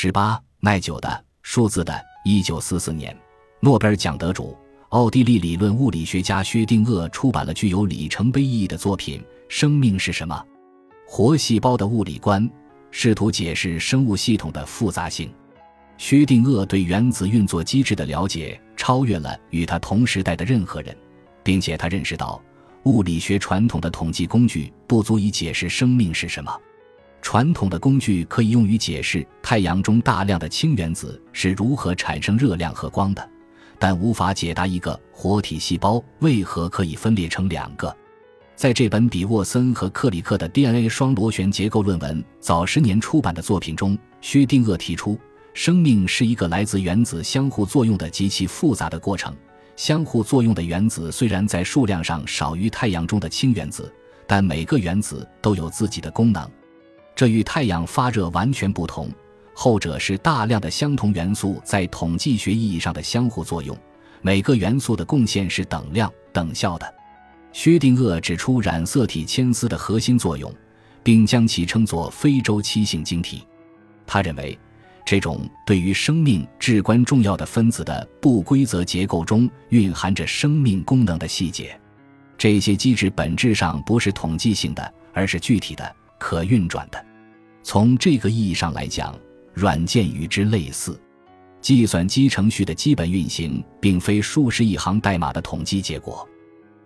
十八耐久的数字的。一九四四年，诺贝尔奖得主、奥地利理论物理学家薛定谔出版了具有里程碑意义的作品《生命是什么？活细胞的物理观》，试图解释生物系统的复杂性。薛定谔对原子运作机制的了解超越了与他同时代的任何人，并且他认识到，物理学传统的统计工具不足以解释生命是什么。传统的工具可以用于解释太阳中大量的氢原子是如何产生热量和光的，但无法解答一个活体细胞为何可以分裂成两个。在这本比沃森和克里克的 DNA 双螺旋结构论文早十年出版的作品中，薛定谔提出，生命是一个来自原子相互作用的极其复杂的过程。相互作用的原子虽然在数量上少于太阳中的氢原子，但每个原子都有自己的功能。这与太阳发热完全不同，后者是大量的相同元素在统计学意义上的相互作用，每个元素的贡献是等量等效的。薛定谔指出染色体牵丝的核心作用，并将其称作非周期性晶体。他认为，这种对于生命至关重要的分子的不规则结构中蕴含着生命功能的细节，这些机制本质上不是统计性的，而是具体的、可运转的。从这个意义上来讲，软件与之类似。计算机程序的基本运行，并非数十亿行代码的统计结果，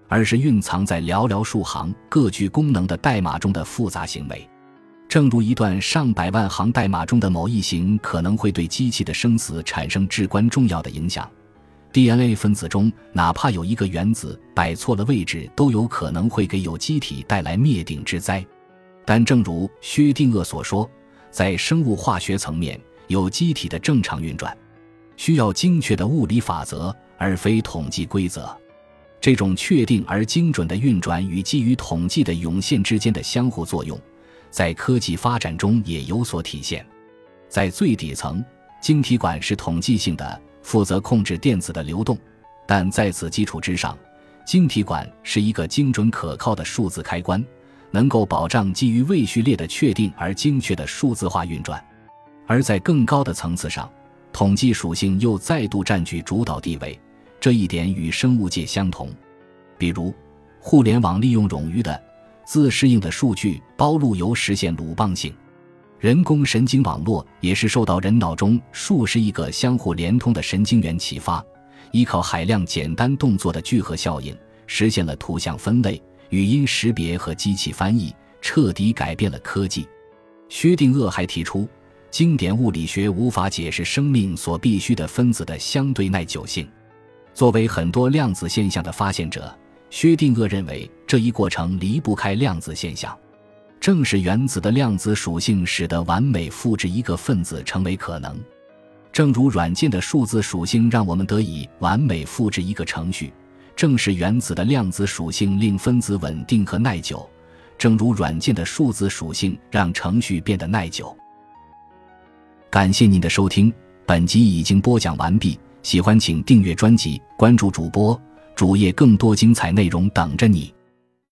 而是蕴藏在寥寥数行各具功能的代码中的复杂行为。正如一段上百万行代码中的某一行可能会对机器的生死产生至关重要的影响，DNA 分子中哪怕有一个原子摆错了位置，都有可能会给有机体带来灭顶之灾。但正如薛定谔所说，在生物化学层面，有机体的正常运转需要精确的物理法则，而非统计规则。这种确定而精准的运转与基于统计的涌现之间的相互作用，在科技发展中也有所体现。在最底层，晶体管是统计性的，负责控制电子的流动；但在此基础之上，晶体管是一个精准可靠的数字开关。能够保障基于位序列的确定而精确的数字化运转，而在更高的层次上，统计属性又再度占据主导地位。这一点与生物界相同。比如，互联网利用冗余的、自适应的数据包路由实现鲁棒性。人工神经网络也是受到人脑中数十亿个相互连通的神经元启发，依靠海量简单动作的聚合效应，实现了图像分类。语音识别和机器翻译彻底改变了科技。薛定谔还提出，经典物理学无法解释生命所必需的分子的相对耐久性。作为很多量子现象的发现者，薛定谔认为这一过程离不开量子现象。正是原子的量子属性，使得完美复制一个分子成为可能。正如软件的数字属性让我们得以完美复制一个程序。正是原子的量子属性令分子稳定和耐久，正如软件的数字属性让程序变得耐久。感谢您的收听，本集已经播讲完毕。喜欢请订阅专辑，关注主播主页，更多精彩内容等着你。